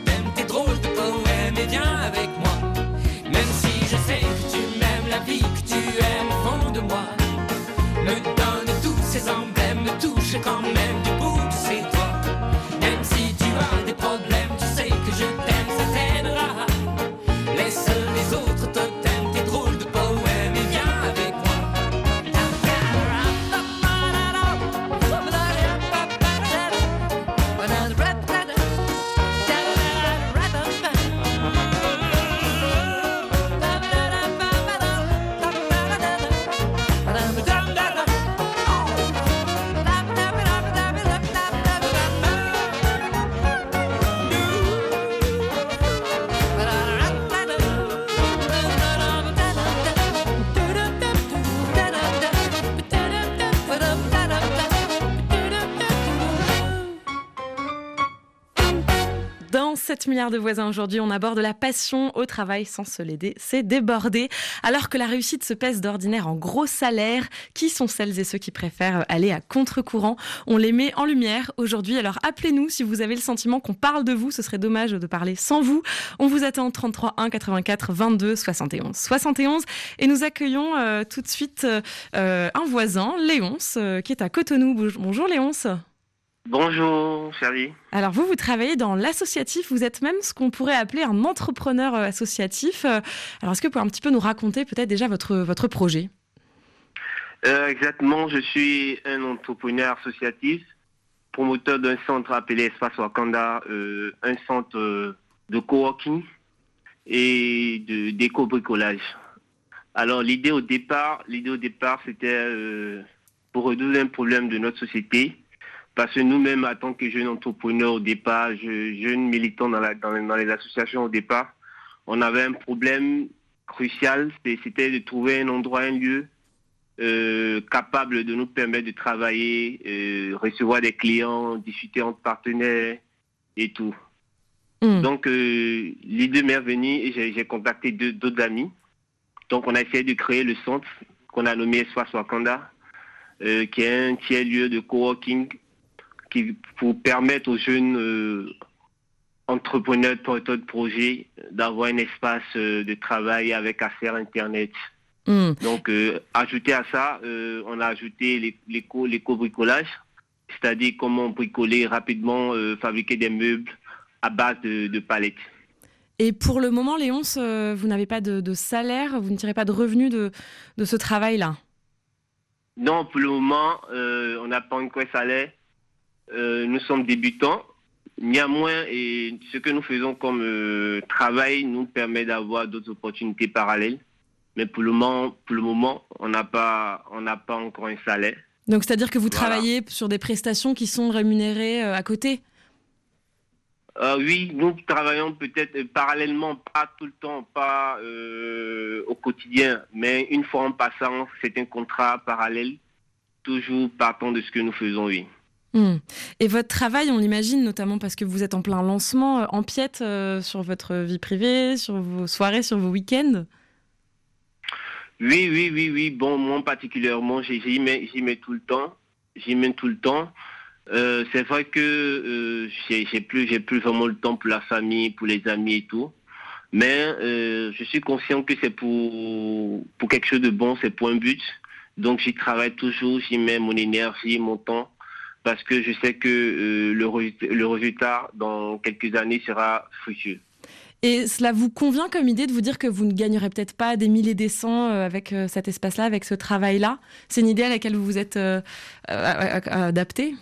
ces emblèmes, me touche quand même du bout de ses doigts. Même si tu as des problèmes, 7 milliards de voisins aujourd'hui, on aborde la passion au travail sans se l'aider, c'est déborder. Alors que la réussite se pèse d'ordinaire en gros salaire, qui sont celles et ceux qui préfèrent aller à contre-courant? On les met en lumière aujourd'hui, alors appelez-nous si vous avez le sentiment qu'on parle de vous, ce serait dommage de parler sans vous. On vous attend 33 1 84 22 71 71 et nous accueillons euh, tout de suite euh, un voisin, Léonce, euh, qui est à Cotonou. Bonjour Léonce. Bonjour, Charlie. Alors vous, vous travaillez dans l'associatif, vous êtes même ce qu'on pourrait appeler un entrepreneur euh, associatif. Euh, Alors est-ce que vous pouvez un petit peu nous raconter peut-être déjà votre, votre projet? Euh, Exactement, je suis un entrepreneur associatif, promoteur d'un centre appelé Espace Wakanda, euh, un centre de coworking et de d'éco-bricolage. Alors l'idée au départ, l'idée au départ, c'était pour résoudre un problème de notre société parce que nous-mêmes, en tant que jeunes entrepreneurs au départ, jeunes militants dans, la, dans, dans, les associations au départ, on avait un problème crucial, c'était de trouver un endroit, un lieu euh, capable de nous permettre de travailler, euh, recevoir des clients, discuter entre partenaires et tout. Mmh. Donc euh, l'idée m'est venue et j'ai contacté d'autres amis. Donc on a essayé de créer le centre qu'on a nommé Espace Wakanda, euh, qui est un tiers-lieu de coworking qui, pour permettre aux jeunes euh, entrepreneurs, porteurs de projets d'avoir un espace euh, de travail avec accès à Internet. Mm. Donc, euh, ajouté à ça, on a ajouté l'éco-bricolage, c'est-à-dire comment bricoler rapidement, fabriquer des meubles à base de, de palettes. Et pour le moment, Léonce, vous n'avez pas de, de, salaire, vous ne tirez pas de revenus de, de ce travail-là? Non, pour le moment, on n'a pas encore de salaire. Euh, nous sommes débutants. Néanmoins, et ce que nous faisons comme euh, travail nous permet d'avoir d'autres opportunités parallèles. Mais pour le moment, pour le moment on n'a pas, on n'a pas encore un salaire. Donc, c'est-à-dire que vous voilà. travaillez sur des prestations qui sont rémunérées euh, à côté? Euh, oui, nous travaillons peut-être parallèlement, pas tout le temps, pas euh, au quotidien, mais une fois en passant, c'est un contrat parallèle, toujours partant de ce que nous faisons, oui. Mmh. Et votre travail, on l'imagine notamment parce que vous êtes en plein lancement, euh, empiète euh, sur votre vie privée, sur vos soirées, sur vos week-ends? Oui, oui, oui, oui. Bon, moi particulièrement, j'y mets, mets, tout le temps. J'y mets tout le temps. Euh, c'est vrai que euh, j'ai plus, plus vraiment le temps pour la famille, pour les amis et tout. Mais euh, je suis conscient que c'est pour, pour quelque chose de bon, c'est pour un but. Donc j'y travaille toujours, j'y mets mon énergie, mon temps parce que je sais que euh, le, le, résultat dans quelques années sera fructueux. Et cela vous convient comme idée de vous dire que vous ne gagnerez peut-être pas des milliers des cents euh, avec euh, cet espace-là, avec ce travail-là? C'est une idée à laquelle vous vous êtes euh, adapté?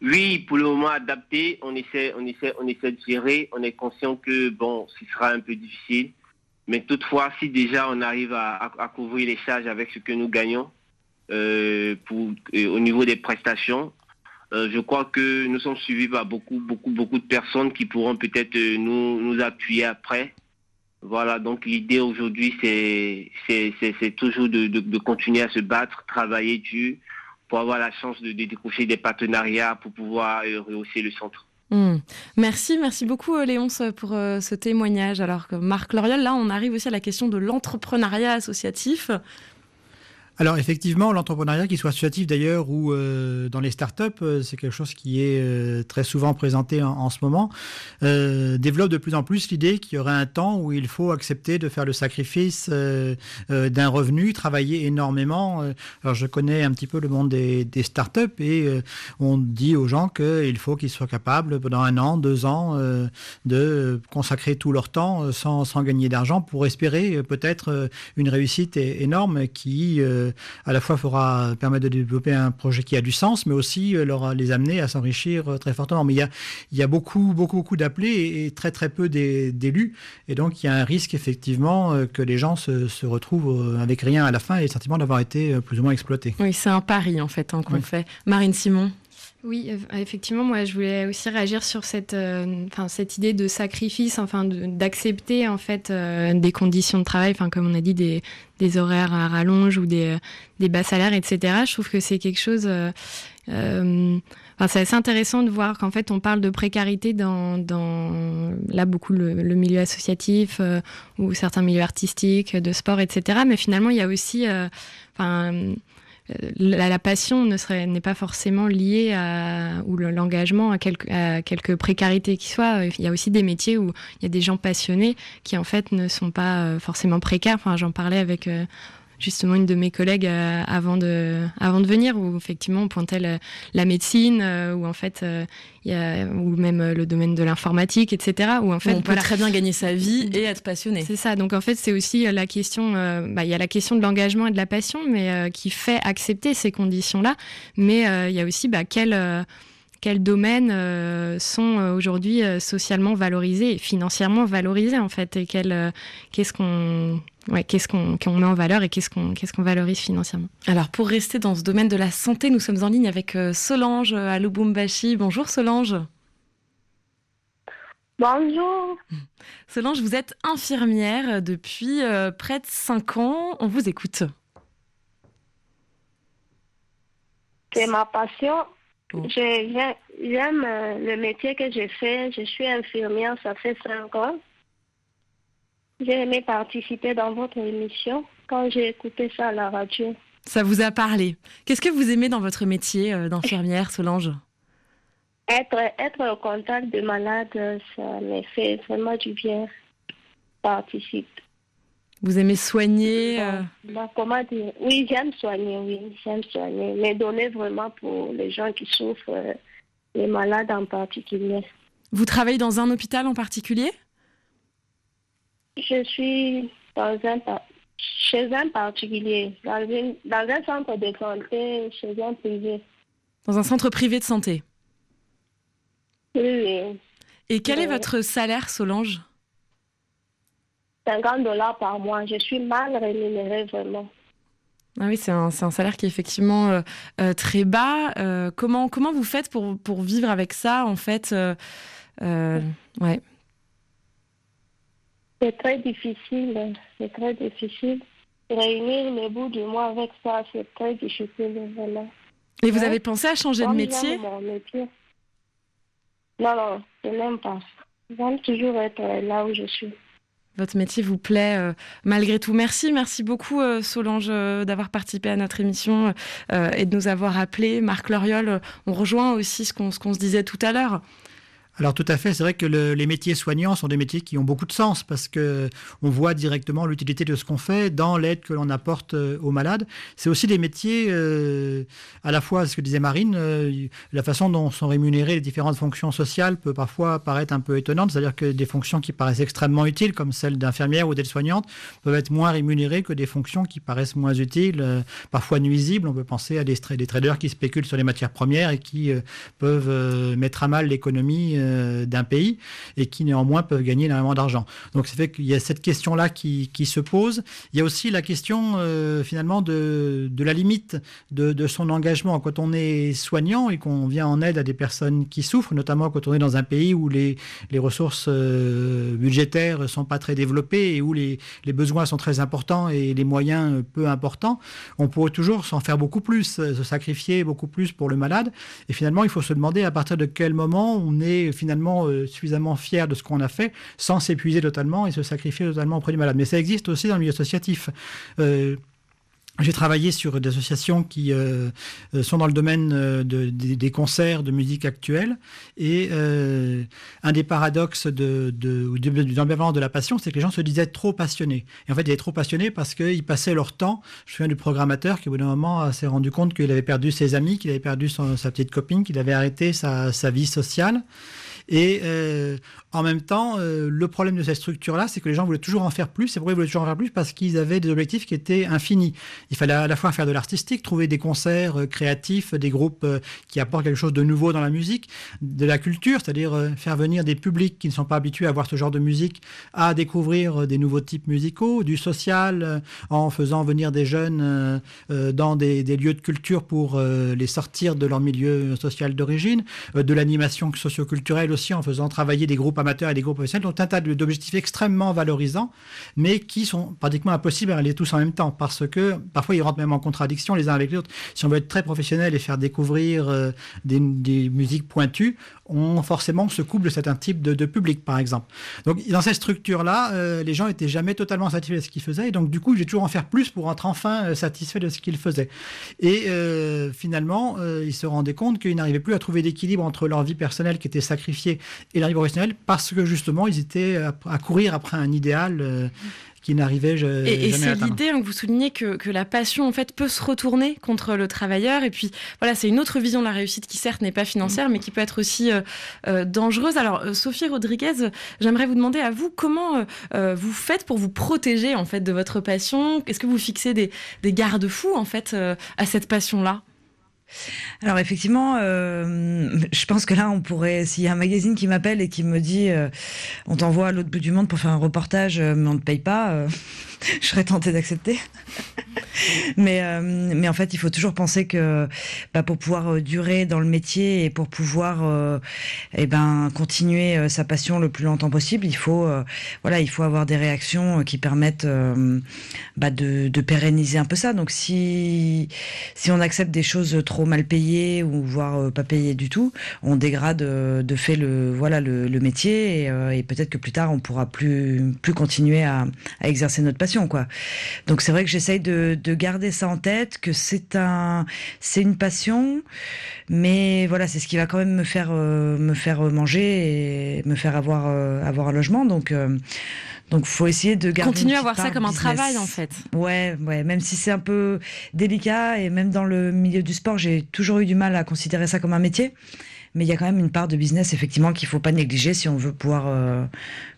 Oui, pour le moment adapté. On essaie, on essaie, on essaie de gérer. On est conscient que bon, ce sera un peu difficile. Mais toutefois, si déjà on arrive à, à, à couvrir les charges avec ce que nous gagnons, euh, au niveau des prestations. Euh, je crois que nous sommes suivis par beaucoup, beaucoup, beaucoup de personnes qui pourront peut-être nous, nous appuyer après. Voilà, donc l'idée aujourd'hui, c'est toujours de, continuer à se battre, travailler dur pour avoir la chance de, de décrocher des partenariats pour pouvoir rehausser le centre. Mmh. Merci, merci beaucoup Léonce pour euh, ce témoignage. Alors que Marc Loriol, là on arrive aussi à la question de l'entrepreneuriat associatif. Alors effectivement, l'entrepreneuriat, qu'il soit associatif d'ailleurs ou euh, dans les startups, euh, c'est quelque chose qui est euh, très souvent présenté en, ce moment, développe de plus en plus l'idée qu'il y aurait un temps où il faut accepter de faire le sacrifice d'un revenu, travailler énormément. Alors je connais un petit peu le monde des, des startups et on dit aux gens qu'il faut qu'ils soient capables pendant un an, deux ans de consacrer tout leur temps sans, sans gagner d'argent pour espérer peut-être une réussite énorme qui à la fois fera permettre de développer un projet qui a du sens, mais aussi euh, leur les amener à s'enrichir euh, très fortement. Mais il y a, il y a beaucoup, beaucoup, beaucoup d'appelés et, très, très peu d'élus. Et donc, il y a un risque, effectivement, euh, que les gens se, se retrouvent avec rien à la fin et le sentiment d'avoir été plus ou moins exploités. Oui, c'est un pari, en fait, hein, qu'on oui. fait. Marine Simon oui, effectivement, moi, je voulais aussi réagir sur cette, euh, idée de sacrifice, enfin, d'accepter en fait euh, des conditions de travail, enfin, comme on a dit, des, horaires à rallonge ou des, des bas salaires, etc. Je trouve que c'est quelque chose. Euh, c'est assez intéressant de voir qu'en fait on parle de précarité dans, là beaucoup le, milieu associatif euh, ou certains milieux artistiques, de sport, etc. Mais finalement il y a aussi, euh, euh, la, passion n'est pas forcément liée à ou l'engagement à quelque à quelques précarités qui soient. Il y a aussi des métiers où il y a des gens passionnés qui en fait ne sont pas forcément précaires. Enfin, j'en parlais avec justement une de mes collègues euh, avant, de, avant de venir, où effectivement on pointait la, médecine, euh, ou en fait, euh, y a, ou même le domaine de l'informatique, etc. Où en fait, on peut très bien gagner sa vie et être passionné. C'est ça. Donc en fait, c'est aussi la question. Bah, il y a la question de l'engagement et de la passion, mais qui fait accepter ces conditions-là. Mais il y a aussi bah, quel quels domaines sont aujourd'hui socialement valorisés et financièrement valorisés en fait et qu'est-ce qu'on ouais, qu'est-ce qu'on met en valeur et qu'est-ce qu'on qu'est-ce qu'on valorise financièrement. Alors pour rester dans ce domaine de la santé, nous sommes en ligne avec euh, Solange à Lubumbashi. Bonjour Solange. Bonjour. Solange, vous êtes infirmière depuis euh, près de 5 ans. On vous écoute. C'est ma passion. J'aime euh, le métier que j'ai fait. Je suis infirmière, ça fait 5 ans. J'ai aimé participer dans votre émission quand j'ai écouté ça à la radio. Ça vous a parlé. Qu'est-ce que vous aimez dans votre métier euh, d'infirmière, Solange? Être, être au contact de malades, ça me fait vraiment du bien. Participe. Vous aimez soigner euh? bah, Comment dire? Oui, j'aime soigner, oui, j'aime soigner. Mais donner vraiment pour les gens qui souffrent, euh, les malades en particulier. Vous travaillez dans un hôpital en particulier? Je suis dans un, chez un particulier, dans, un centre de santé, chez un privé. Dans un centre privé de santé Oui. Et quel est votre salaire, Solange? 50 dollars par mois. Je suis mal rémunérée, vraiment. Ah oui, c'est un, un, salaire qui est effectivement euh, euh, très bas. Euh, comment, comment vous faites pour, pour vivre avec ça, en fait ouais. C'est très difficile, c'est très difficile. Réunir les bouts du mois avec ça, c'est très difficile, vraiment. Et vous avez pensé à changer de métier Non, non, je n'aime pas. J'aime toujours être là où je suis. Votre métier vous plaît euh, malgré tout. Merci, merci beaucoup euh, Solange euh, d'avoir participé à notre émission et de nous avoir appelé. Marc Loriol, on rejoint aussi ce qu'on se disait tout à l'heure. Alors tout à fait, c'est vrai que les métiers soignants sont des métiers qui ont beaucoup de sens parce que on voit directement l'utilité de ce qu'on fait dans l'aide que l'on apporte euh, aux malades. C'est aussi des métiers euh, à la fois, ce que disait Marine, euh, la façon dont sont rémunérées les différentes fonctions sociales peut parfois paraître un peu étonnante, c'est-à-dire que des fonctions qui paraissent extrêmement utiles, comme celle d'infirmière ou d'aide-soignante, peuvent être moins rémunérées que des fonctions qui paraissent moins utiles, parfois nuisibles. On peut penser à des, des, traders qui spéculent sur les matières premières et qui peuvent mettre à mal l'économie euh, d'un pays et qui néanmoins peuvent gagner énormément d'argent. Donc c'est fait qu'il y a cette question-là qui, se pose. Il y a aussi la question euh, finalement de, la limite de, son engagement. Quand on est soignant et qu'on vient en aide à des personnes qui souffrent, notamment quand on est dans un pays où les, ressources euh, budgétaires sont pas très développées et où les, besoins sont très importants et les moyens peu importants, on pourrait toujours s'en faire beaucoup plus, se sacrifier beaucoup plus pour le malade. Et finalement, il faut se demander à partir de quel moment on est finalement euh, suffisamment fier de ce qu'on a fait sans s'épuiser totalement et se sacrifier totalement auprès du malade. Mais ça existe aussi dans le milieu associatif. Euh, j'ai travaillé sur des associations qui euh, sont dans le domaine de, des concerts de musique actuelle. Et un des paradoxes de, de, de, la passion, c'est que les gens se disaient trop passionnés. Et en fait, ils étaient trop passionnés parce qu'ils passaient leur temps. Je me souviens du programmateur qui, au bout d'un moment, s'est rendu compte qu'il avait perdu ses amis, qu'il avait perdu sa petite copine, qu'il avait arrêté sa vie sociale. Et euh, en même temps, euh, le problème de cette structure-là, c'est que les gens voulaient toujours en faire plus. C'est pourquoi ils voulaient toujours en faire plus? Parce qu'ils avaient des objectifs qui étaient infinis. Il fallait à la fois faire de l'artistique, trouver des concerts euh, créatifs, des groupes qui apportent quelque chose de nouveau dans la musique, de la culture, c'est-à-dire faire venir des publics qui ne sont pas habitués à voir ce genre de musique à découvrir des nouveaux types musicaux, du social, en faisant venir des jeunes dans des, des, lieux de culture pour les sortir de leur milieu social d'origine, de l'animation socioculturelle aussi en faisant travailler des groupes amateurs et des groupes professionnels, donc un tas d'objectifs extrêmement valorisants, mais qui sont pratiquement impossibles à aller tous en même temps, parce que parfois ils rentrent même en contradiction les uns avec les autres. Si on veut être très professionnel et faire découvrir euh, des musiques pointues, on forcément se coupe de certains types de, de public, par exemple. Donc dans cette structure-là, euh, les gens étaient jamais totalement satisfaits de ce qu'ils faisaient, et donc du coup, j'ai toujours en faire plus pour être enfin euh, satisfait de ce qu'ils faisaient. Et euh, finalement, ils se rendaient compte qu'ils n'arrivaient plus à trouver d'équilibre entre leur vie personnelle qui était sacrifiée et leur vie professionnelle, parce que justement, ils étaient à courir après un idéal qu'ils n'arrivaient Et, et jamais à c'est l'idée hein, que vous soulignez que, que la passion en fait peut se retourner contre le travailleur. Et puis voilà, c'est une autre vision de la réussite qui certes n'est pas financière, mais qui peut être aussi euh, euh, dangereuse. Alors euh, Sophie Rodriguez, j'aimerais vous demander à vous comment euh, vous faites pour vous protéger en fait de votre passion? Est-ce que vous fixez des, des garde-fous en fait à cette passion-là? Alors effectivement, euh, je pense que là, on pourrait, s'il y a un magazine qui m'appelle et qui me dit, euh, on t'envoie à l'autre bout du monde pour faire un reportage, euh, mais on ne te paye pas, je serais tentée d'accepter. mais, euh, mais en fait, il faut toujours penser que bah, pour pouvoir euh, durer dans le métier et pour pouvoir euh, eh ben, continuer euh, sa passion le plus longtemps possible, il faut, voilà, il faut avoir des réactions qui permettent bah, de, pérenniser un peu ça. Donc si, si on accepte des choses trop mal payées ou voire pas payées du tout, on dégrade de fait le, voilà, le, métier et, peut-être que plus tard on pourra plus, plus continuer à exercer notre passion. Quoi. Donc c'est vrai que j'essaye de, de garder ça en tête, que c'est un, c'est une passion, mais voilà, c'est ce qui va quand même me faire, euh, me faire manger et me faire avoir, euh, avoir un logement. Donc, euh, donc faut essayer de garder Continuer à voir ça comme un business. travail en fait. Ouais, ouais, même si c'est un peu délicat et même dans le milieu du sport, j'ai toujours eu du mal à considérer ça comme un métier. Mais il y a quand même une part de business effectivement qu'il faut pas négliger si on veut pouvoir euh,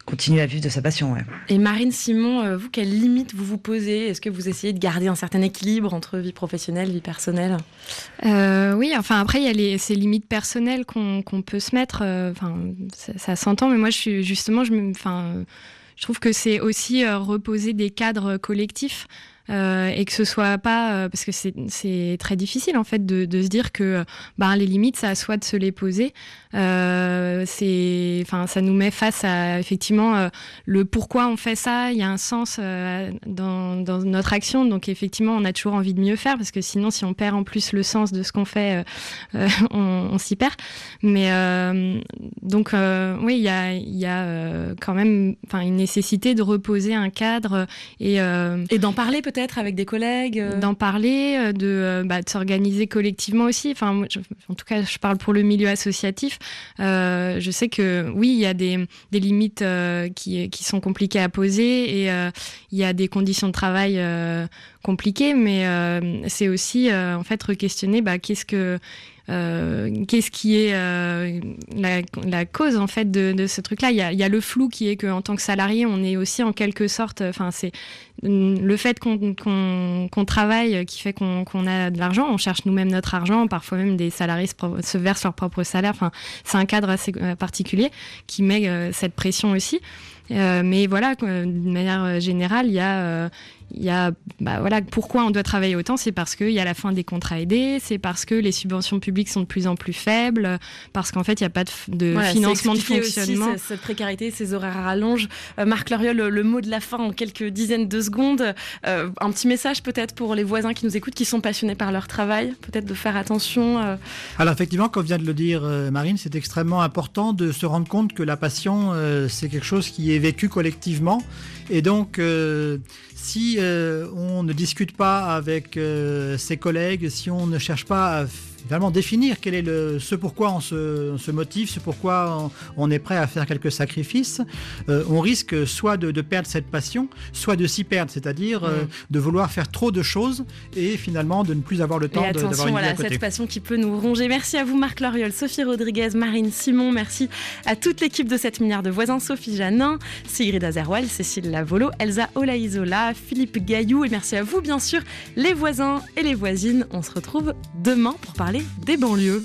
continuer à vivre de sa passion. Ouais. Et Marine Simon, euh, vous, quelles limites vous vous posez? Est-ce que vous essayez de garder un certain équilibre entre vie professionnelle, vie personnelle? Euh, oui, enfin après il y a les, ces limites personnelles qu'on qu'on peut se mettre. euh, Enfin, ça, ça s'entend, mais moi je suis justement, je, me- enfin, je trouve que c'est aussi reposer des cadres collectifs. Euh, et que ce soit pas euh, parce que c'est très difficile en fait de, de se dire que euh, ben les limites ça à soi de se les poser. C'est enfin ça nous met face à effectivement le pourquoi on fait ça. Il y a un sens dans, dans notre action. Donc effectivement on a toujours envie de mieux faire parce que sinon si on perd en plus le sens de ce qu'on fait on, s'y perd. Mais donc oui il y a y a quand même une nécessité de reposer un cadre et et d'en parler peut-être avec des collègues euh d'en parler euh, de euh, bah, de s'organiser collectivement aussi. Enfin en tout cas je parle pour le milieu associatif. Je sais que oui il y a des, limites qui, sont compliquées à poser et il y a des conditions de travail compliquées. Mais c'est aussi en fait re-questionner bah, qu'est-ce que euh, qu'est-ce qui est euh, la, cause en fait de, de ce truc-là? Il y a, le flou qui est qu'en tant que salarié on est aussi en quelque sorte enfin c'est le fait qu'on travaille qui fait qu'on a de l'argent. On cherche nous-mêmes notre argent. Parfois même des salariés se, versent leur propre salaire. Enfin c'est un cadre assez euh, particulier qui met cette pression aussi. Mais voilà d'une manière générale il y a il y a bah voilà pourquoi on doit travailler autant c'est parce qu'il y a la fin des contrats aidés c'est parce que les subventions publiques sont de plus en plus faibles parce qu'en fait il n'y a pas de, de Voilà, c'est financement de expliquer aussi fonctionnement cette, précarité, ces horaires à rallonge. Euh, Marc Loriol, le, le mot de la fin en quelques dizaines de secondes. Euh, un petit message peut-être pour les voisins qui nous écoutent, qui sont passionnés par leur travail, peut-être de faire attention. euh, Alors effectivement, comme vient de le dire euh, Marine, c'est extrêmement important de se rendre compte que la passion, euh, c'est quelque chose qui est vécu collectivement. Et donc, euh, si euh, on ne discute pas avec euh, ses collègues, si on ne cherche pas à vraiment définir quel est le, ce pourquoi on se, on se motive, ce pourquoi on, on est prêt à faire quelques sacrifices, euh, on risque soit de, de perdre cette passion, soit de s'y perdre, c'est-à-dire euh, Mm. de vouloir faire trop de choses et finalement de ne plus avoir le temps d'avoir une vie voilà, à côté. cette passion qui peut nous ronger. Merci à vous, Marc Loriol, Sophie Rodriguez, Marine Simon. Merci à toute l'équipe de 7 milliards de voisins, Sophie Janin, Sigrid Azerwal, Cécile Lavolo, Elsa Olaizola, Philippe Gaillou. Et merci à vous, bien sûr, les voisins et les voisines. On se retrouve demain pour des banlieues.